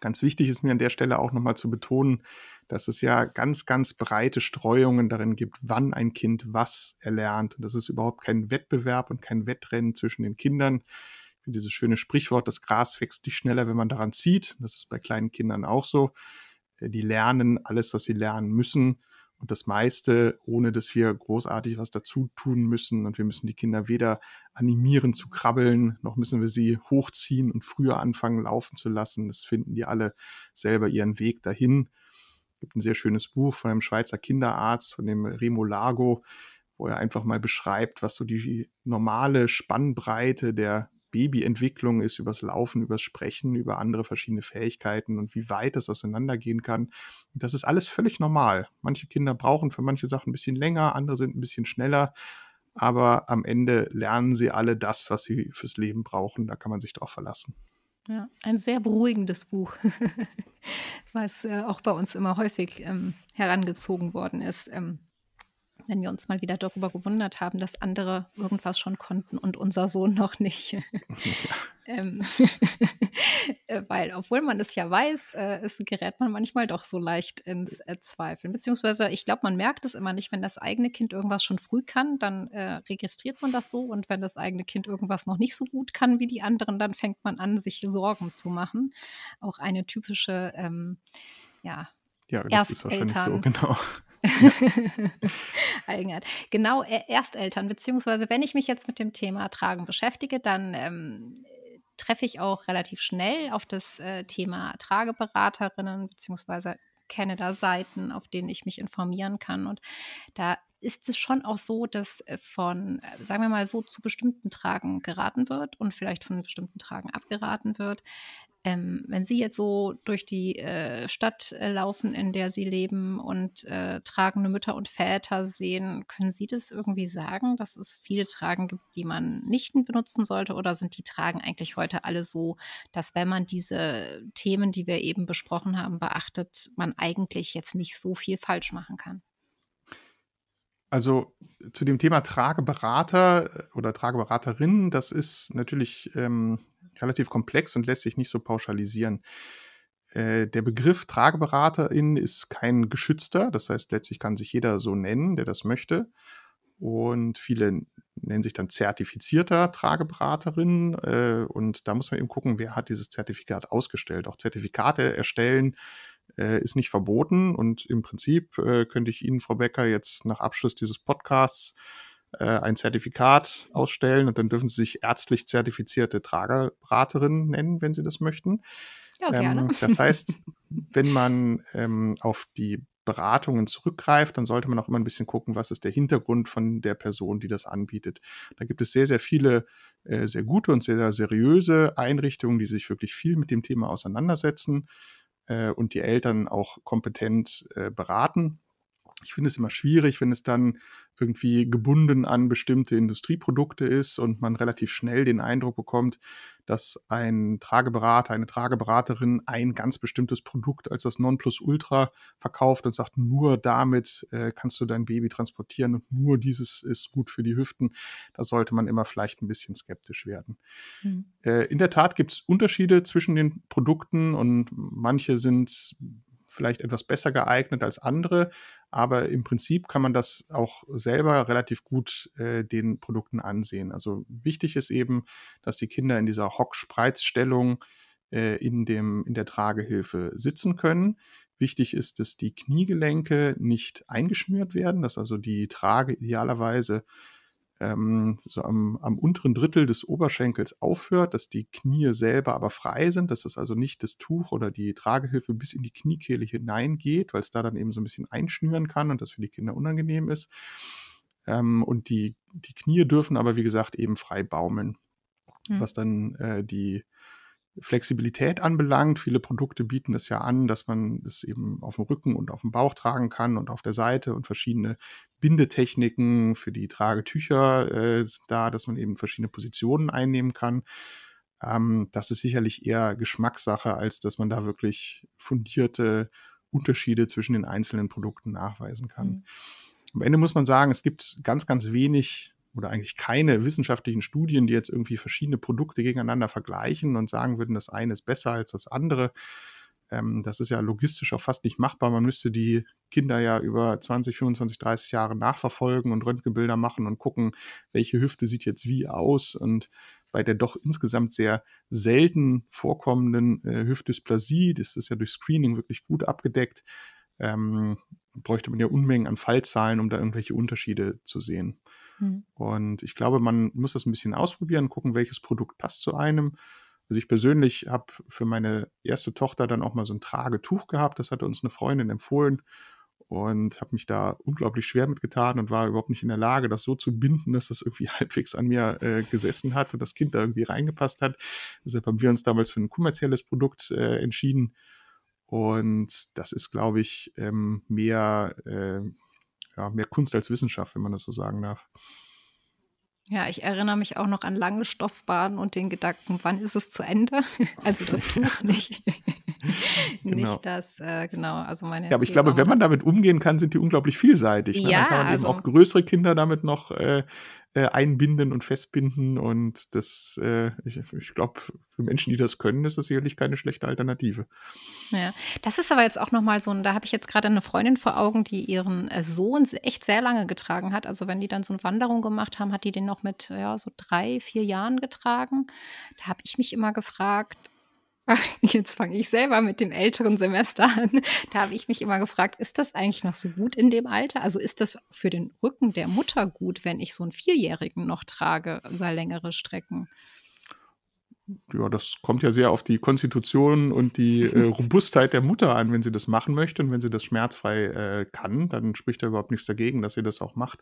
Ganz wichtig ist mir an der Stelle auch nochmal zu betonen, dass es ja ganz, ganz breite Streuungen darin gibt, wann ein Kind was erlernt. Und das ist überhaupt kein Wettbewerb und kein Wettrennen zwischen den Kindern. Dieses schöne Sprichwort, das Gras wächst nicht schneller, wenn man daran zieht. Das ist bei kleinen Kindern auch so. Äh, die lernen alles, was sie lernen müssen und das meiste, ohne dass wir großartig was dazu tun müssen. Und wir müssen die Kinder weder animieren zu krabbeln, noch müssen wir sie hochziehen und früher anfangen laufen zu lassen. Das finden die alle selber ihren Weg dahin. Es gibt ein sehr schönes Buch von einem Schweizer Kinderarzt, von dem Remo Lago, wo er einfach mal beschreibt, was so die normale Spannbreite der Babyentwicklung ist, übers Laufen, übers Sprechen, über andere verschiedene Fähigkeiten und wie weit das auseinandergehen kann. Das ist alles völlig normal. Manche Kinder brauchen für manche Sachen ein bisschen länger, andere sind ein bisschen schneller, aber am Ende lernen sie alle das, was sie fürs Leben brauchen. Da kann man sich drauf verlassen. Ja, ein sehr beruhigendes Buch, was äh, auch bei uns immer häufig ähm, herangezogen worden ist. Ähm, wenn wir uns mal wieder darüber gewundert haben, dass andere irgendwas schon konnten und unser Sohn noch nicht. Ja. ähm, äh, weil, obwohl man es ja weiß, äh, es gerät man manchmal doch so leicht ins äh, Zweifeln. Beziehungsweise, ich glaube, man merkt es immer nicht, wenn das eigene Kind irgendwas schon früh kann, dann äh, registriert man das so. Und wenn das eigene Kind irgendwas noch nicht so gut kann wie die anderen, dann fängt man an, sich Sorgen zu machen. Auch eine typische, ähm, ja, ja, das ist wahrscheinlich so, genau. Eigenart. Genau, e-, Ersteltern, beziehungsweise wenn ich mich jetzt mit dem Thema Tragen beschäftige, dann ähm, treffe ich auch relativ schnell auf das äh, Thema Trageberaterinnen, beziehungsweise kenne da Seiten, auf denen ich mich informieren kann. Und da ist es schon auch so, dass äh, von, äh, sagen wir mal so, zu bestimmten Tragen geraten wird und vielleicht von bestimmten Tragen abgeraten wird. Ähm, wenn Sie jetzt so durch die äh, Stadt äh, laufen, in der Sie leben und äh, tragende Mütter und Väter sehen, können Sie das irgendwie sagen, dass es viele Tragen gibt, die man nicht benutzen sollte? Oder sind die Tragen eigentlich heute alle so, dass wenn man diese Themen, die wir eben besprochen haben, beachtet, man eigentlich jetzt nicht so viel falsch machen kann? Also zu dem Thema Trageberater äh, oder Trageberaterin, das ist natürlich ähm, relativ komplex und lässt sich nicht so pauschalisieren. Äh, der Begriff Trageberaterin ist kein geschützter, das heißt letztlich kann sich jeder so nennen, der das möchte. Und viele nennen sich dann zertifizierter Trageberaterin. Äh, und da muss man eben gucken, wer hat dieses Zertifikat ausgestellt. Auch Zertifikate erstellen äh, ist nicht verboten. Und im Prinzip könnte ich Ihnen, Frau Becker, jetzt nach Abschluss dieses Podcasts äh, ein Zertifikat ausstellen und dann dürfen Sie sich ärztlich zertifizierte Trageberaterin nennen, wenn Sie das möchten. Ja, gerne. Ähm, das heißt, wenn man ähm, auf die Beratungen zurückgreift, dann sollte man auch immer ein bisschen gucken, was ist der Hintergrund von der Person, die das anbietet. Da gibt es sehr, sehr viele äh, sehr gute und sehr, sehr seriöse Einrichtungen, die sich wirklich viel mit dem Thema auseinandersetzen äh, und die Eltern auch kompetent äh, beraten. Ich finde es immer schwierig, wenn es dann irgendwie gebunden an bestimmte Industrieprodukte ist und man relativ schnell den Eindruck bekommt, dass ein Trageberater, eine Trageberaterin ein ganz bestimmtes Produkt als das Nonplusultra verkauft und sagt, nur damit äh, kannst du dein Baby transportieren und nur dieses ist gut für die Hüften. Da sollte man immer vielleicht ein bisschen skeptisch werden. Mhm. Äh, in der Tat gibt es Unterschiede zwischen den Produkten und manche sind vielleicht etwas besser geeignet als andere, aber im Prinzip kann man das auch selber relativ gut äh, den Produkten ansehen. Also wichtig ist eben, dass die Kinder in dieser Hock-Spreizstellung äh, in, dem, in der Tragehilfe sitzen können. Wichtig ist, dass die Kniegelenke nicht eingeschnürt werden, dass also die Trage idealerweise ähm, so am, am unteren Drittel des Oberschenkels aufhört, dass die Knie selber aber frei sind, dass es also nicht das Tuch oder die Tragehilfe bis in die Kniekehle hineingeht, weil es da dann eben so ein bisschen einschnüren kann und das für die Kinder unangenehm ist. Ähm, und die, die Knie dürfen aber, wie gesagt, eben frei baumeln, mhm. was dann äh, die Flexibilität anbelangt. Viele Produkte bieten es ja an, dass man es eben auf dem Rücken und auf dem Bauch tragen kann und auf der Seite und verschiedene Bindetechniken für die Tragetücher äh, sind da, dass man eben verschiedene Positionen einnehmen kann. Ähm, das ist sicherlich eher Geschmackssache, als dass man da wirklich fundierte Unterschiede zwischen den einzelnen Produkten nachweisen kann. Mhm. Am Ende muss man sagen, es gibt ganz, ganz wenig oder eigentlich keine wissenschaftlichen Studien, die jetzt irgendwie verschiedene Produkte gegeneinander vergleichen und sagen würden, das eine ist besser als das andere. Ähm, das ist ja logistisch auch fast nicht machbar. Man müsste die Kinder ja über 20, 25, 30 Jahre nachverfolgen und Röntgenbilder machen und gucken, welche Hüfte sieht jetzt wie aus. Und bei der doch insgesamt sehr selten vorkommenden äh, Hüftdysplasie, das ist ja durch Screening wirklich gut abgedeckt, ähm, bräuchte man ja Unmengen an Fallzahlen, um da irgendwelche Unterschiede zu sehen. Mhm. Und ich glaube, man muss das ein bisschen ausprobieren, gucken, welches Produkt passt zu einem. Also ich persönlich habe für meine erste Tochter dann auch mal so ein Tragetuch gehabt. Das hatte uns eine Freundin empfohlen und habe mich da unglaublich schwer mitgetan und war überhaupt nicht in der Lage, das so zu binden, dass das irgendwie halbwegs an mir äh, gesessen hat und das Kind da irgendwie reingepasst hat. Deshalb haben wir uns damals für ein kommerzielles Produkt äh, entschieden. Und das ist, glaube ich, ähm, mehr äh, ja, mehr Kunst als Wissenschaft, wenn man das so sagen darf. Ja, ich erinnere mich auch noch an lange Stoffbaden und den Gedanken, wann ist es zu Ende? Also das Tuch nicht. genau. Nicht das, äh, genau, also meine. Ja, aber ich glaube, wenn man damit umgehen kann, sind die unglaublich vielseitig. Ne? Ja, Dann kann man also, eben auch größere Kinder damit noch äh, äh, einbinden und festbinden. Und das, äh, ich, ich glaube, für Menschen, die das können, ist das sicherlich keine schlechte Alternative. Ja, das ist aber jetzt auch nochmal so, da habe ich jetzt gerade eine Freundin vor Augen, die ihren äh, Sohn echt sehr lange getragen hat. Also wenn die dann so eine Wanderung gemacht haben, hat die den noch mit ja, so drei, vier Jahren getragen. Da habe ich mich immer gefragt, Jetzt fange ich selber mit dem älteren Semester an. Da habe ich mich immer gefragt, ist das eigentlich noch so gut in dem Alter? Also ist das für den Rücken der Mutter gut, wenn ich so einen Vierjährigen noch trage über längere Strecken? ja, das kommt ja sehr auf die Konstitution und die äh, Robustheit der Mutter an, wenn sie das machen möchte und wenn sie das schmerzfrei äh, kann, dann spricht da überhaupt nichts dagegen, dass sie das auch macht.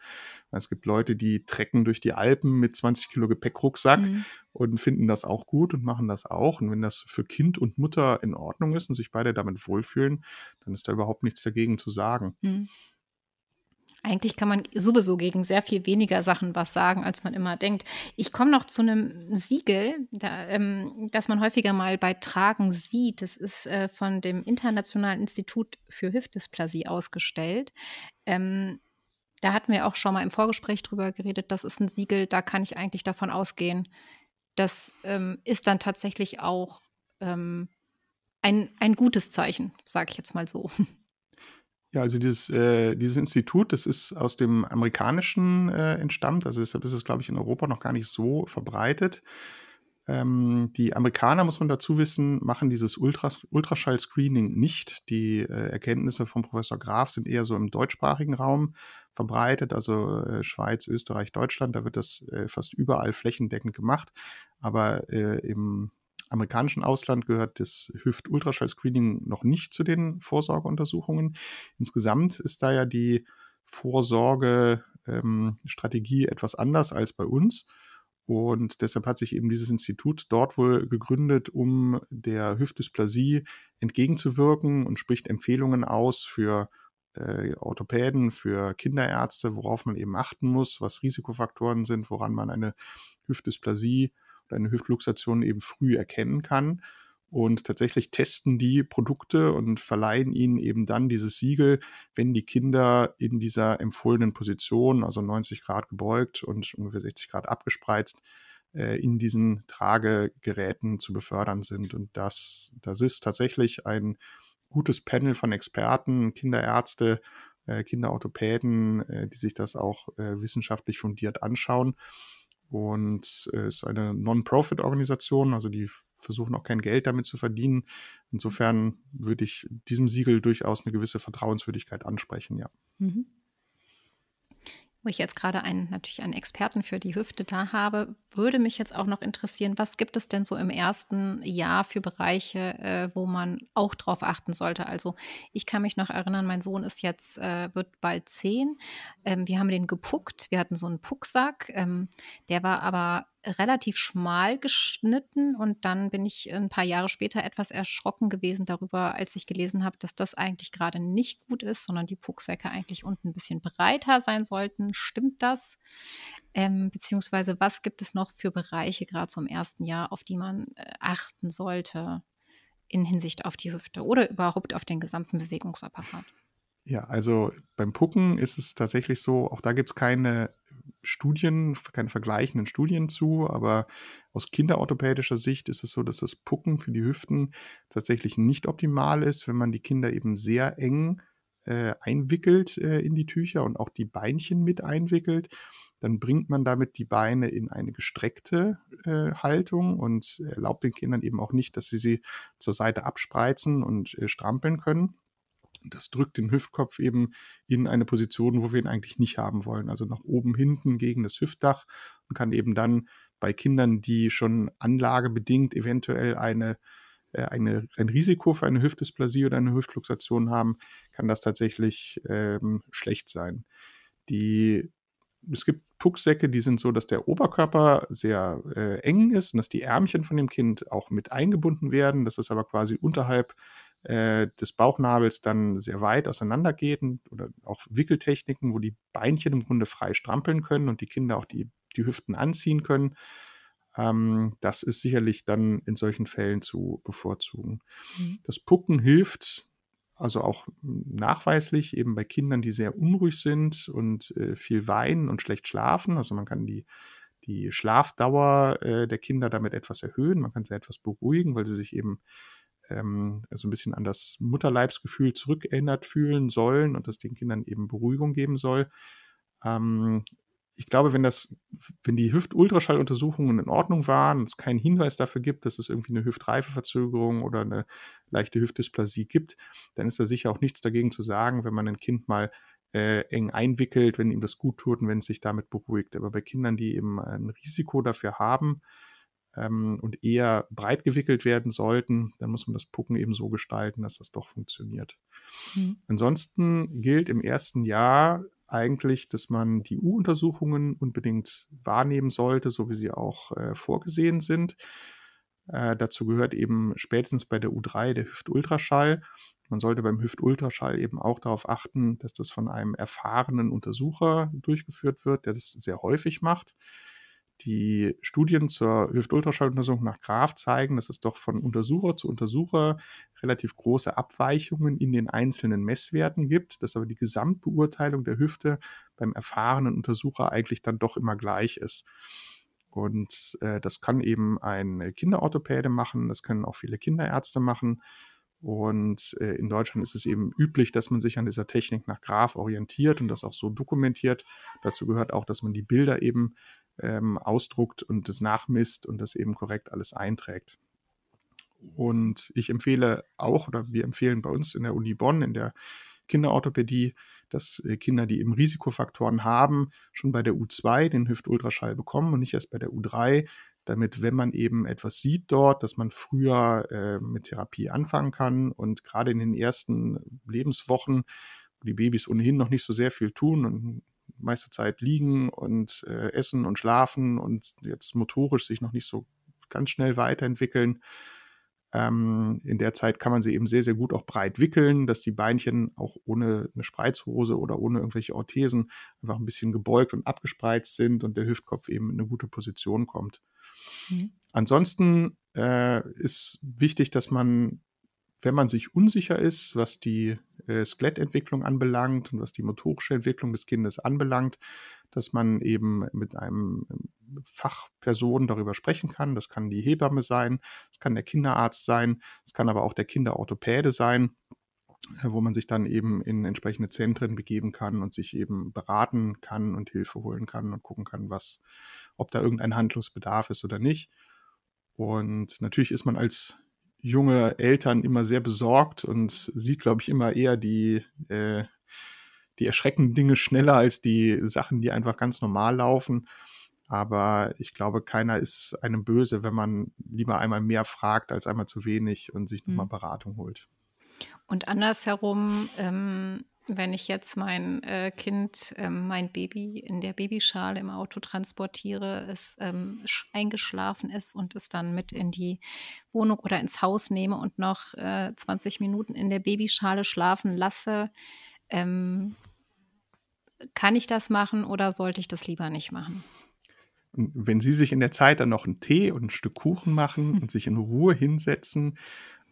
Es gibt Leute, die trecken durch die Alpen mit 20 Kilo Gepäckrucksack mhm. Und finden das auch gut und machen das auch. Und wenn das für Kind und Mutter in Ordnung ist und sich beide damit wohlfühlen, dann ist da überhaupt nichts dagegen zu sagen. Mhm. Eigentlich kann man sowieso gegen sehr viel weniger Sachen was sagen, als man immer denkt. Ich komme noch zu einem Siegel, da, ähm, das man häufiger mal bei Tragen sieht. Das ist äh, von dem Internationalen Institut für Hüftdysplasie ausgestellt. Ähm, da hatten wir auch schon mal im Vorgespräch drüber geredet. Das ist ein Siegel, da kann ich eigentlich davon ausgehen, das ähm, ist dann tatsächlich auch ähm, ein, ein gutes Zeichen, sage ich jetzt mal so. Ja, also dieses, äh, dieses Institut, das ist aus dem Amerikanischen äh, entstammt, also deshalb ist es, glaube ich, in Europa noch gar nicht so verbreitet. Ähm, die Amerikaner, muss man dazu wissen, machen dieses Ultras Ultraschall-Screening nicht. Die äh, Erkenntnisse von Professor Graf sind eher so im deutschsprachigen Raum verbreitet, also äh, Schweiz, Österreich, Deutschland, da wird das äh, fast überall flächendeckend gemacht. Aber äh, im amerikanischen Ausland gehört das Hüft-Ultraschall-Screening noch nicht zu den Vorsorgeuntersuchungen. Insgesamt ist da ja die Vorsorgestrategie ähm, etwas anders als bei uns. Und deshalb hat sich eben dieses Institut dort wohl gegründet, um der Hüftdysplasie entgegenzuwirken und spricht Empfehlungen aus für äh, Orthopäden, für Kinderärzte, worauf man eben achten muss, was Risikofaktoren sind, woran man eine Hüftdysplasie oder eine Hüftluxation eben früh erkennen kann. Und tatsächlich testen die Produkte und verleihen ihnen eben dann dieses Siegel, wenn die Kinder in dieser empfohlenen Position, also 90 Grad gebeugt und ungefähr 60 Grad abgespreizt, äh, in diesen Tragegeräten zu befördern sind. Und das, das ist tatsächlich ein gutes Panel von Experten, Kinderärzte, äh, Kinderorthopäden, äh, die sich das auch wissenschaftlich fundiert anschauen und es ist eine Non-Profit-Organisation, also die versuchen auch kein Geld damit zu verdienen. Insofern würde ich diesem Siegel durchaus eine gewisse Vertrauenswürdigkeit ansprechen, ja. Mhm wo ich jetzt gerade einen, natürlich einen Experten für die Hüfte da habe, würde mich jetzt auch noch interessieren, was gibt es denn so im ersten Jahr für Bereiche, äh, wo man auch drauf achten sollte? Also ich kann mich noch erinnern, mein Sohn ist jetzt, äh, wird bald zehn. Ähm, wir haben den gepuckt, wir hatten so einen Pucksack, ähm, der war aber relativ schmal geschnitten und dann bin ich ein paar Jahre später etwas erschrocken gewesen darüber, als ich gelesen habe, dass das eigentlich gerade nicht gut ist, sondern die Pucksäcke eigentlich unten ein bisschen breiter sein sollten. Stimmt das? Ähm, beziehungsweise was gibt es noch für Bereiche gerade zum ersten Jahr, auf die man äh, achten sollte in Hinsicht auf die Hüfte oder überhaupt auf den gesamten Bewegungsapparat? Ja, also beim Pucken ist es tatsächlich so, auch da gibt es keine Studien, keine vergleichenden Studien zu, aber aus kinderorthopädischer Sicht ist es so, dass das Pucken für die Hüften tatsächlich nicht optimal ist, wenn man die Kinder eben sehr eng äh, einwickelt äh, in die Tücher und auch die Beinchen mit einwickelt. Dann bringt man damit die Beine in eine gestreckte äh, Haltung und erlaubt den Kindern eben auch nicht, dass sie sie zur Seite abspreizen und äh, strampeln können das drückt den Hüftkopf eben in eine Position, wo wir ihn eigentlich nicht haben wollen. Also nach oben, hinten gegen das Hüftdach und kann eben dann bei Kindern, die schon anlagebedingt eventuell eine, äh, eine, ein Risiko für eine Hüftdysplasie oder eine Hüftluxation haben, kann das tatsächlich ähm, schlecht sein. Die, es gibt Pucksäcke, die sind so, dass der Oberkörper sehr äh, eng ist und dass die Ärmchen von dem Kind auch mit eingebunden werden. Das ist aber quasi unterhalb äh, des Bauchnabels dann sehr weit auseinandergehen oder auch Wickeltechniken, wo die Beinchen im Grunde frei strampeln können und die Kinder auch die, die Hüften anziehen können. Ähm, das ist sicherlich dann in solchen Fällen zu bevorzugen. Mhm. Das Pucken hilft also auch nachweislich eben bei Kindern, die sehr unruhig sind und äh, viel weinen und schlecht schlafen. Also man kann die, die Schlafdauer äh, der Kinder damit etwas erhöhen. Man kann sie etwas beruhigen, weil sie sich eben ähm, so ein bisschen an das Mutterleibsgefühl zurückerinnert fühlen sollen und das den Kindern eben Beruhigung geben soll. Ähm, ich glaube, wenn das, wenn die Hüft-Ultraschalluntersuchungen in Ordnung waren und es keinen Hinweis dafür gibt, dass es irgendwie eine Hüftreifeverzögerung oder eine leichte Hüftdysplasie gibt, dann ist da sicher auch nichts dagegen zu sagen, wenn man ein Kind mal äh, eng einwickelt, wenn ihm das gut tut und wenn es sich damit beruhigt. Aber bei Kindern, die eben ein Risiko dafür haben, ähm, und eher breit gewickelt werden sollten, dann muss man das Pucken eben so gestalten, dass das doch funktioniert. Mhm. Ansonsten gilt im ersten Jahr eigentlich, dass man die U-Untersuchungen unbedingt wahrnehmen sollte, so wie sie auch äh, vorgesehen sind. Äh, dazu gehört eben spätestens bei der U3 der Hüftultraschall. Man sollte beim Hüftultraschall eben auch darauf achten, dass das von einem erfahrenen Untersucher durchgeführt wird, der das sehr häufig macht. Die Studien zur Hüftultraschalluntersuchung nach Graf zeigen, dass es doch von Untersucher zu Untersucher relativ große Abweichungen in den einzelnen Messwerten gibt, dass aber die Gesamtbeurteilung der Hüfte beim erfahrenen Untersucher eigentlich dann doch immer gleich ist. Und äh, das kann eben ein Kinderorthopäde machen, das können auch viele Kinderärzte machen. Und äh, in Deutschland ist es eben üblich, dass man sich an dieser Technik nach Graf orientiert und das auch so dokumentiert. Dazu gehört auch, dass man die Bilder eben ähm, ausdruckt und das nachmisst und das eben korrekt alles einträgt. Und ich empfehle auch, oder wir empfehlen bei uns in der Uni Bonn, in der Kinderorthopädie, dass äh, Kinder, die eben Risikofaktoren haben, schon bei der U2 den Hüftultraschall bekommen und nicht erst bei der U3, damit, wenn man eben etwas sieht dort, dass man früher äh, mit Therapie anfangen kann. Und gerade in den ersten Lebenswochen, wo die Babys ohnehin noch nicht so sehr viel tun und meiste Zeit liegen und äh, essen und schlafen und jetzt motorisch sich noch nicht so ganz schnell weiterentwickeln, ähm, in der Zeit kann man sie eben sehr, sehr gut auch breit wickeln, dass die Beinchen auch ohne eine Spreizhose oder ohne irgendwelche Orthesen einfach ein bisschen gebeugt und abgespreizt sind und der Hüftkopf eben in eine gute Position kommt. Mhm. Ansonsten äh, ist wichtig, dass man, wenn man sich unsicher ist, was die äh, Skelettentwicklung anbelangt und was die motorische Entwicklung des Kindes anbelangt, dass man eben mit einem Fachperson darüber sprechen kann. Das kann die Hebamme sein, das kann der Kinderarzt sein, es kann aber auch der Kinderorthopäde sein, äh, wo man sich dann eben in entsprechende Zentren begeben kann und sich eben beraten kann und Hilfe holen kann und gucken kann, was, ob da irgendein Handlungsbedarf ist oder nicht. Und natürlich ist man als junge Eltern immer sehr besorgt und sieht, glaube ich, immer eher die, äh, die erschreckenden Dinge schneller als die Sachen, die einfach ganz normal laufen. Aber ich glaube, keiner ist einem böse, wenn man lieber einmal mehr fragt als einmal zu wenig und sich nochmal mhm. Beratung holt. Und andersherum, ähm, wenn ich jetzt mein äh, Kind, ähm, mein Baby in der Babyschale im Auto transportiere, es ähm, eingeschlafen ist und es dann mit in die Wohnung oder ins Haus nehme und noch äh, 20 Minuten in der Babyschale schlafen lasse, ähm, kann ich das machen oder sollte ich das lieber nicht machen? Wenn Sie sich in der Zeit dann noch einen Tee und ein Stück Kuchen machen hm. und sich in Ruhe hinsetzen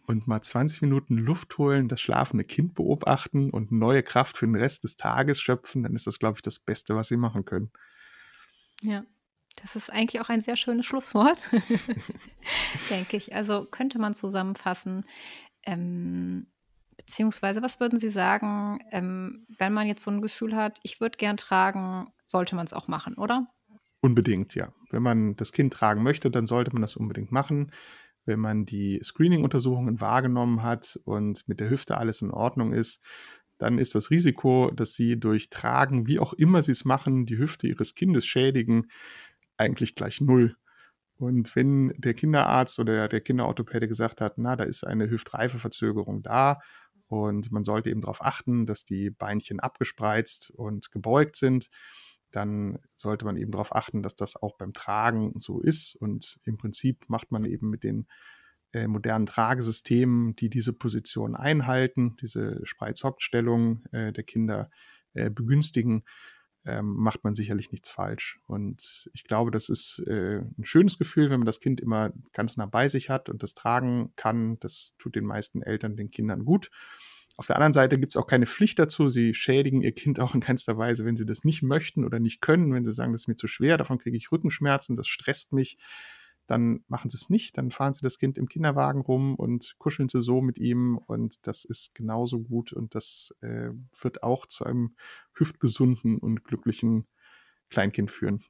und mal 20 Minuten Luft holen, das schlafende Kind beobachten und neue Kraft für den Rest des Tages schöpfen, dann ist das, glaube ich, das Beste, was Sie machen können. Ja, das ist eigentlich auch ein sehr schönes Schlusswort, denke ich. Also könnte man zusammenfassen. Ähm, beziehungsweise, was würden Sie sagen, ähm, wenn man jetzt so ein Gefühl hat, ich würde gern tragen, sollte man es auch machen, oder? Unbedingt, ja. Wenn man das Kind tragen möchte, dann sollte man das unbedingt machen. Wenn man die Screening-Untersuchungen wahrgenommen hat und mit der Hüfte alles in Ordnung ist, dann ist das Risiko, dass sie durch Tragen, wie auch immer sie es machen, die Hüfte ihres Kindes schädigen, eigentlich gleich null. Und wenn der Kinderarzt oder der Kinderorthopäde gesagt hat, na, da ist eine Hüftreifeverzögerung da und man sollte eben darauf achten, dass die Beinchen abgespreizt und gebeugt sind, dann sollte man eben darauf achten, dass das auch beim Tragen so ist. Und im Prinzip macht man eben mit den äh, modernen Tragesystemen, die diese Position einhalten, diese Spreizhockstellung äh, der Kinder äh, begünstigen, ähm, macht man sicherlich nichts falsch. Und ich glaube, das ist äh, ein schönes Gefühl, wenn man das Kind immer ganz nah bei sich hat und das tragen kann. Das tut den meisten Eltern den Kindern gut. Auf der anderen Seite gibt es auch keine Pflicht dazu. Sie schädigen ihr Kind auch in keinster Weise, wenn sie das nicht möchten oder nicht können. Wenn sie sagen, das ist mir zu schwer, davon kriege ich Rückenschmerzen, das stresst mich, dann machen sie es nicht. Dann fahren sie das Kind im Kinderwagen rum und kuscheln sie so mit ihm. Und das ist genauso gut. Und das äh, wird auch zu einem hüftgesunden und glücklichen Kleinkind führen.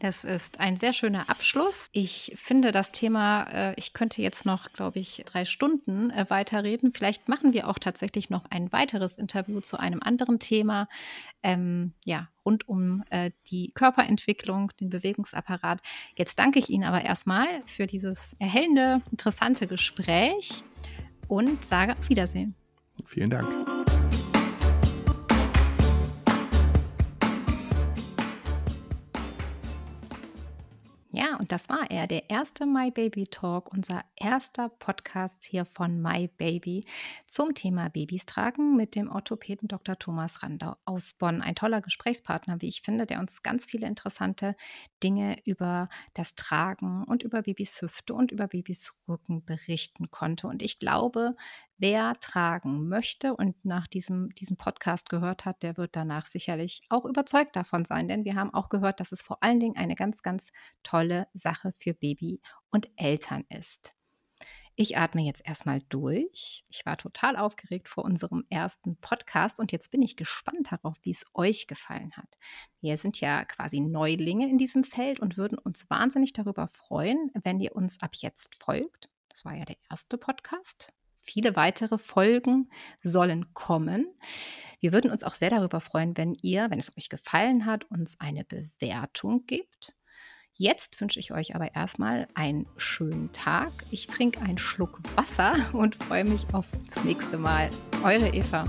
Das ist ein sehr schöner Abschluss. Ich finde das Thema, äh, ich könnte jetzt noch, glaube ich, drei Stunden äh, weiterreden. Vielleicht machen wir auch tatsächlich noch ein weiteres Interview zu einem anderen Thema, ähm, ja, rund um äh, die Körperentwicklung, den Bewegungsapparat. Jetzt danke ich Ihnen aber erstmal für dieses erhellende, interessante Gespräch und sage auf Wiedersehen. Vielen Dank. Und das war er, der erste My Baby Talk, unser erster Podcast hier von My Baby zum Thema Babys tragen mit dem Orthopäden Dr. Thomas Randau aus Bonn. Ein toller Gesprächspartner, wie ich finde, der uns ganz viele interessante Dinge über das Tragen und über Babys Hüfte und über Babys Rücken berichten konnte. Und ich glaube, wer tragen möchte und nach diesem, diesem Podcast gehört hat, der wird danach sicherlich auch überzeugt davon sein. Denn wir haben auch gehört, dass es vor allen Dingen eine ganz, ganz tolle Sache für Baby und Eltern ist. Ich atme jetzt erstmal durch. Ich war total aufgeregt vor unserem ersten Podcast und jetzt bin ich gespannt darauf, wie es euch gefallen hat. Wir sind ja quasi Neulinge in diesem Feld und würden uns wahnsinnig darüber freuen, wenn ihr uns ab jetzt folgt. Das war ja der erste Podcast. Viele weitere Folgen sollen kommen. Wir würden uns auch sehr darüber freuen, wenn ihr, wenn es euch gefallen hat, uns eine Bewertung gibt. Jetzt wünsche ich euch aber erstmal einen schönen Tag. Ich trinke einen Schluck Wasser und freue mich auf das nächste Mal. Eure Eva.